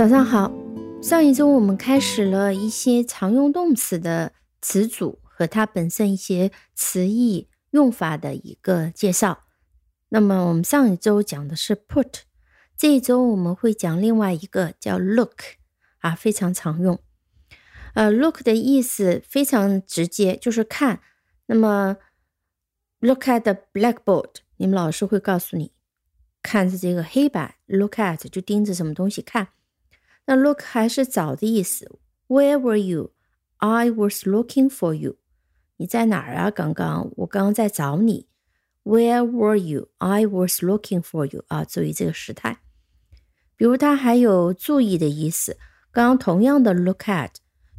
早上好，上一周我们开始了一些常用动词的词组和它本身一些词义用法的一个介绍。那么我们上一周讲的是 put，这一周我们会讲另外一个叫 look，啊，非常常用。呃，look 的意思非常直接，就是看。那么 look at the blackboard，你们老师会告诉你，看着这个黑板，look at 就盯着什么东西看。那 look 还是找的意思。Where were you? I was looking for you. 你在哪儿啊？刚刚我刚刚在找你。Where were you? I was looking for you. 啊，注意这个时态。比如它还有注意的意思。刚刚同样的 look at，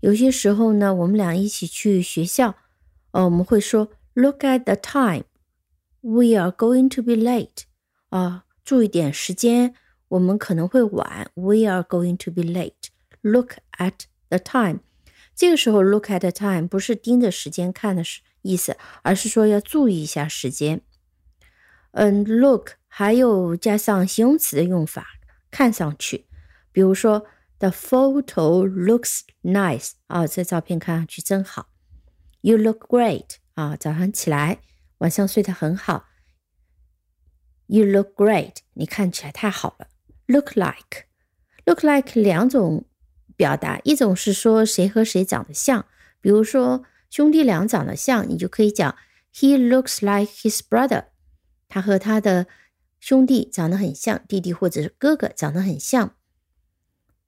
有些时候呢，我们俩一起去学校，呃，我们会说 look at the time. We are going to be late. 啊，注意点时间。我们可能会晚，We are going to be late. Look at the time. 这个时候，look at the time 不是盯着时间看的意思，而是说要注意一下时间。嗯，look 还有加上形容词的用法，看上去，比如说，The photo looks nice 啊，这照片看上去真好。You look great 啊，早上起来，晚上睡得很好。You look great，你看起来太好了。Look like, look like 两种表达，一种是说谁和谁长得像，比如说兄弟俩长得像，你就可以讲 He looks like his brother，他和他的兄弟长得很像，弟弟或者是哥哥长得很像。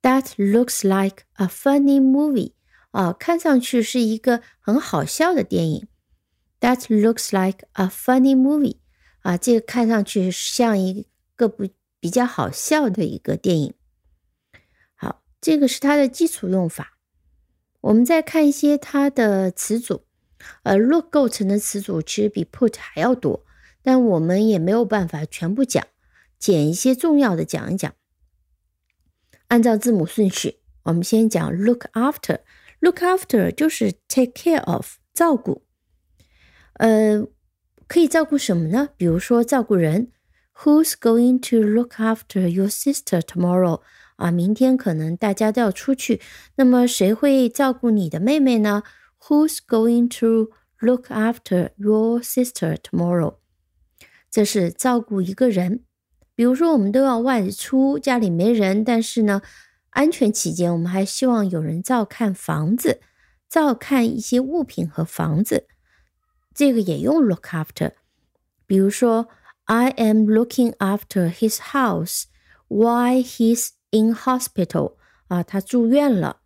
That looks like a funny movie，啊，看上去是一个很好笑的电影。That looks like a funny movie，啊，这个看上去像一个不。比较好笑的一个电影。好，这个是它的基础用法。我们再看一些它的词组。呃，look 构成的词组其实比 put 还要多，但我们也没有办法全部讲，捡一些重要的讲一讲。按照字母顺序，我们先讲 look after。look after 就是 take care of，照顾。呃，可以照顾什么呢？比如说照顾人。Who's going to look after your sister tomorrow？啊，明天可能大家都要出去，那么谁会照顾你的妹妹呢？Who's going to look after your sister tomorrow？这是照顾一个人。比如说，我们都要外出，家里没人，但是呢，安全起见，我们还希望有人照看房子，照看一些物品和房子，这个也用 look after。比如说。I am looking after his house while he's in hospital. 啊，他住院了，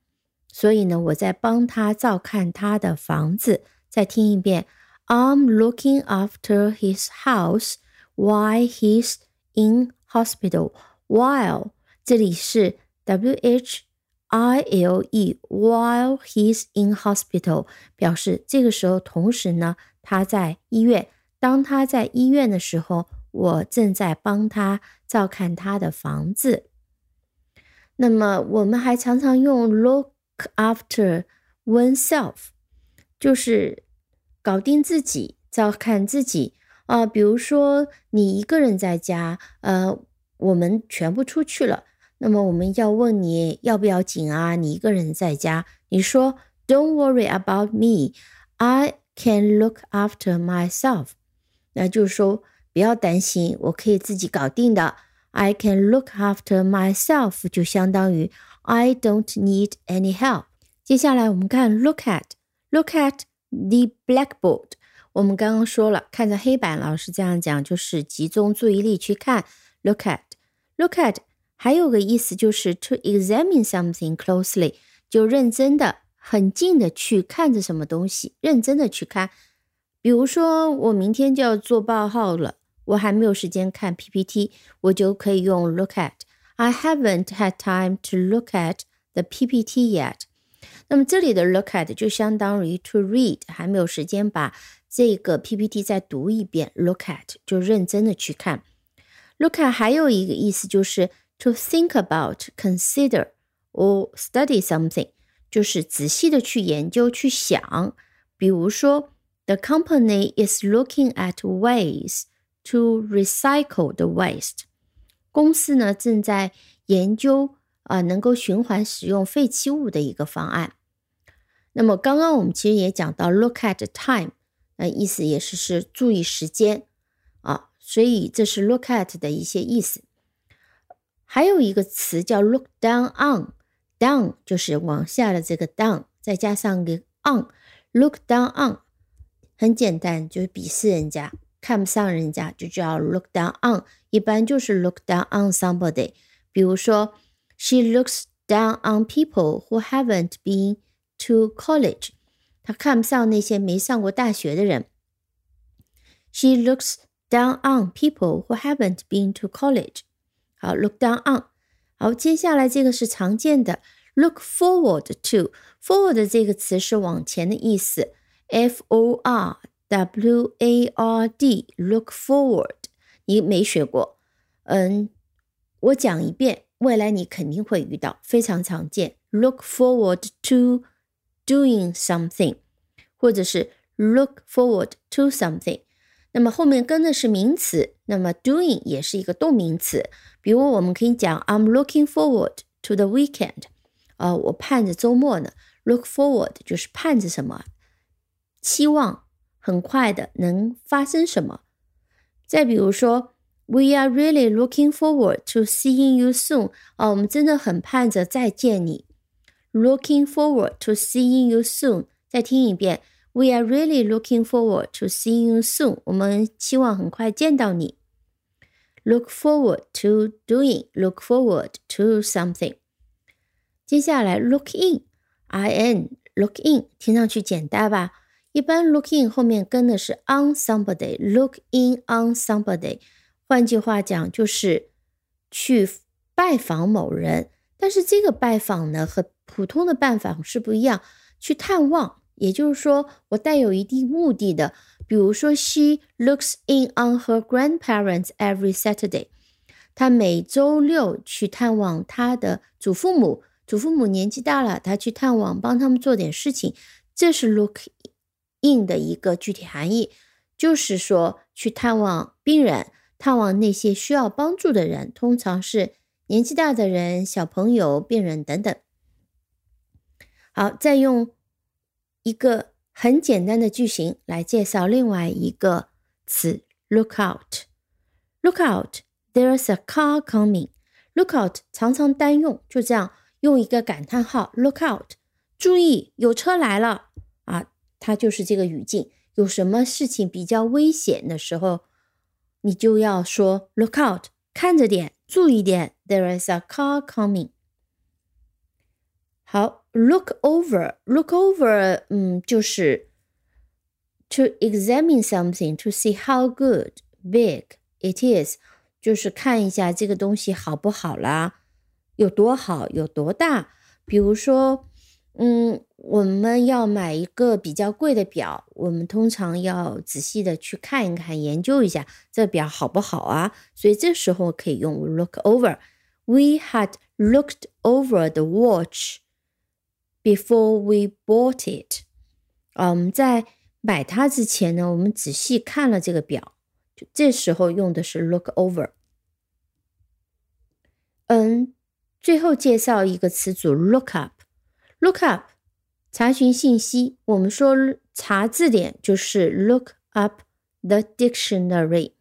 所以呢，我在帮他照看他的房子。再听一遍，I'm looking after his house while he's in hospital. While 这里是 W H I L E while he's in hospital，表示这个时候同时呢，他在医院。当他在医院的时候， 我正在帮他照看他的房子。那么，我们还常常用 look after oneself，就是搞定自己，照看自己啊。比如说，你一个人在家，呃，我们全部出去了，那么我们要问你要不要紧啊？你一个人在家，你说 Don't worry about me, I can look after myself。那就是说，不要担心，我可以自己搞定的。I can look after myself，就相当于 I don't need any help。接下来我们看 look at，look at the blackboard。我们刚刚说了，看着黑板，老师这样讲就是集中注意力去看。Look at，look at 还有个意思就是 to examine something closely，就认真的、很近的去看着什么东西，认真的去看。比如说，我明天就要做报号了，我还没有时间看 PPT，我就可以用 look at。I haven't had time to look at the PPT yet。那么这里的 look at 就相当于 to read，还没有时间把这个 PPT 再读一遍。Look at 就认真的去看。Look at 还有一个意思就是 to think about、consider or study something，就是仔细的去研究、去想。比如说。The company is looking at ways To recycle the waste. 公司呢正在研究啊能够循环使用废弃物的一个方案。那么刚刚我们其实也讲到 look at time，那意思也是是注意时间啊，所以这是 look at 的一些意思。还有一个词叫 look down on，down 就是往下的这个 down，再加上个 on，look down on 很简单，就是鄙视人家，看不上人家，就叫 look down on。一般就是 look down on somebody。比如说，she looks down on people who haven't been to college，她看不上那些没上过大学的人。She looks down on people who haven't been to college。好，look down on。好，接下来这个是常见的，look forward to。forward 这个词是往前的意思，f o r w a r d，look forward。你没学过，嗯，我讲一遍，未来你肯定会遇到，非常常见。look forward to doing something，或者是 look forward to something。那么后面跟的是名词，那么 doing 也是一个动名词。比如我们可以讲 I'm looking forward to the weekend，啊，我盼着周末呢。Look forward 就是盼着什么，期望很快的能发生什么。再比如说，We are really looking forward to seeing you soon，啊，我们真的很盼着再见你。Looking forward to seeing you soon，再听一遍。We are really looking forward to seeing you soon. 我们期望很快见到你。Look forward to doing. Look forward to something. 接下来，look in，I N look in，听上去简单吧？ 一般 look in 后面跟的是 on somebody。Look in on somebody，换句话讲就是去拜访某人。但是这个拜访呢，和普通的拜访是不一样，去探望。也就是说，我带有一定目的的，比如说，She looks in on her grandparents every Saturday。她每周六去探望她的祖父母，祖父母年纪大了，她去探望，帮他们做点事情。这是 look in 的一个具体含义，就是说去探望病人，探望那些需要帮助的人，通常是年纪大的人、小朋友、病人等等。好，再用。一个很简单的句型来介绍另外一个词，look out。look out，there's a car coming。look out 常常单用，就这样用一个感叹号，look out，注意有车来了啊，它就是这个语境。有什么事情比较危险的时候，你就要说 look out，看着点，注意点，there is a car coming。好。Look over, look over，嗯，就是 to examine something to see how good, big it is，就是看一下这个东西好不好啦，有多好，有多大。比如说，嗯，我们要买一个比较贵的表，我们通常要仔细的去看一看，研究一下这表好不好啊。所以这时候可以用 look over。We had looked over the watch. Before we bought it，啊，我们在买它之前呢，我们仔细看了这个表，就这时候用的是 look over。嗯，最后介绍一个词组 look up。look up，查询信息，我们说查字典就是 look up the dictionary。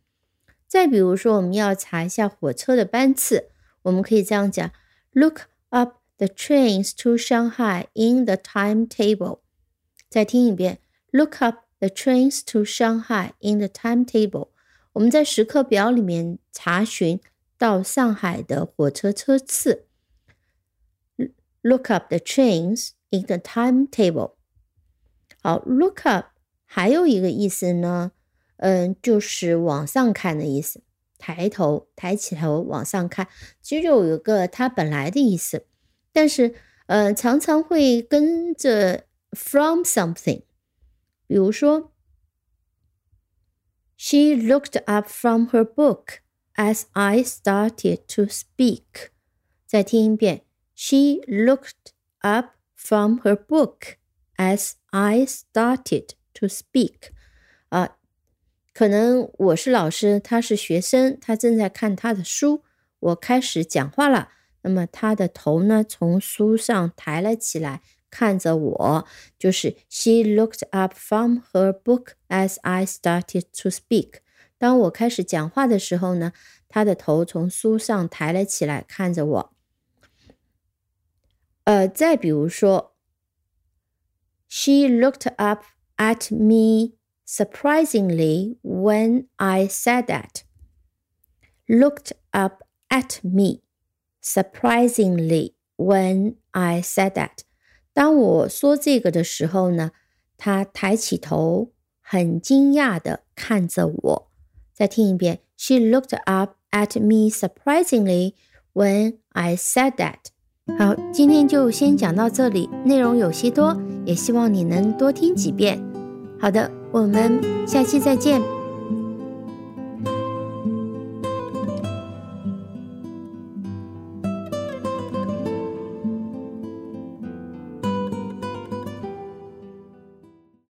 再比如说，我们要查一下火车的班次，我们可以这样讲：look up。The trains to Shanghai in the timetable。再听一遍，Look up the trains to Shanghai in the timetable。我们在时刻表里面查询到上海的火车车次。Look up the trains in the timetable。好，look up 还有一个意思呢，嗯，就是往上看的意思，抬头，抬起头往上看，其实就有一个它本来的意思。但是，呃，常常会跟着 from something，比如说，She looked up from her book as I started to speak。再听一遍，She looked up from her book as I started to speak。啊，可能我是老师，他是学生，他正在看他的书，我开始讲话了。那么他的头呢从书上抬了起来，看着我，就是 She looked up from her book as I started to speak。当我开始讲话的时候呢，他的头从书上抬了起来，看着我。呃，再比如说，She looked up at me surprisingly when I said that. Looked up at me surprisingly when I said that. 当我说这个的时候呢，她抬起头，很惊讶的看着我。再听一遍，She looked up at me surprisingly when I said that. 好，今天就先讲到这里，内容有些多，也希望你能多听几遍。好的，我们下期再见。